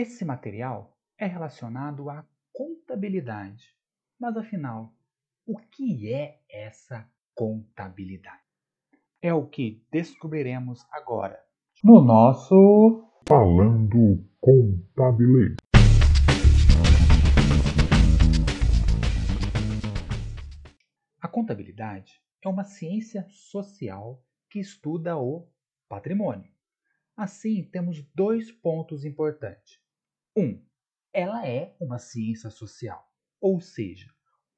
Esse material é relacionado à contabilidade. Mas afinal, o que é essa contabilidade? É o que descobriremos agora no nosso Falando Contabilês. A contabilidade é uma ciência social que estuda o patrimônio. Assim, temos dois pontos importantes. Um, ela é uma ciência social, ou seja,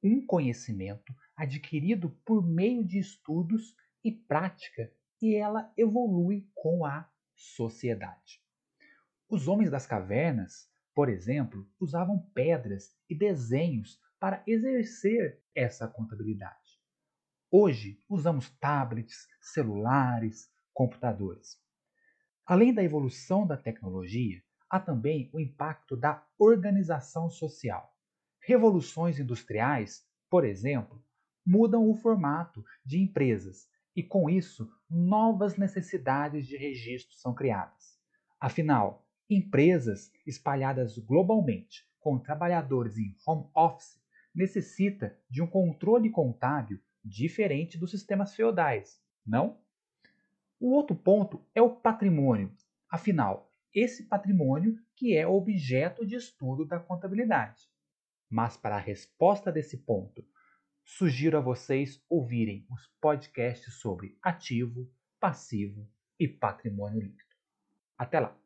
um conhecimento adquirido por meio de estudos e prática e ela evolui com a sociedade. Os homens das cavernas, por exemplo, usavam pedras e desenhos para exercer essa contabilidade. Hoje usamos tablets, celulares, computadores. Além da evolução da tecnologia, há também o impacto da organização social. Revoluções industriais, por exemplo, mudam o formato de empresas e, com isso, novas necessidades de registro são criadas. Afinal, empresas espalhadas globalmente, com trabalhadores em home office, necessita de um controle contábil diferente dos sistemas feudais, não? O outro ponto é o patrimônio. Afinal, esse patrimônio que é objeto de estudo da contabilidade. Mas para a resposta desse ponto, sugiro a vocês ouvirem os podcasts sobre ativo, passivo e patrimônio líquido. Até lá!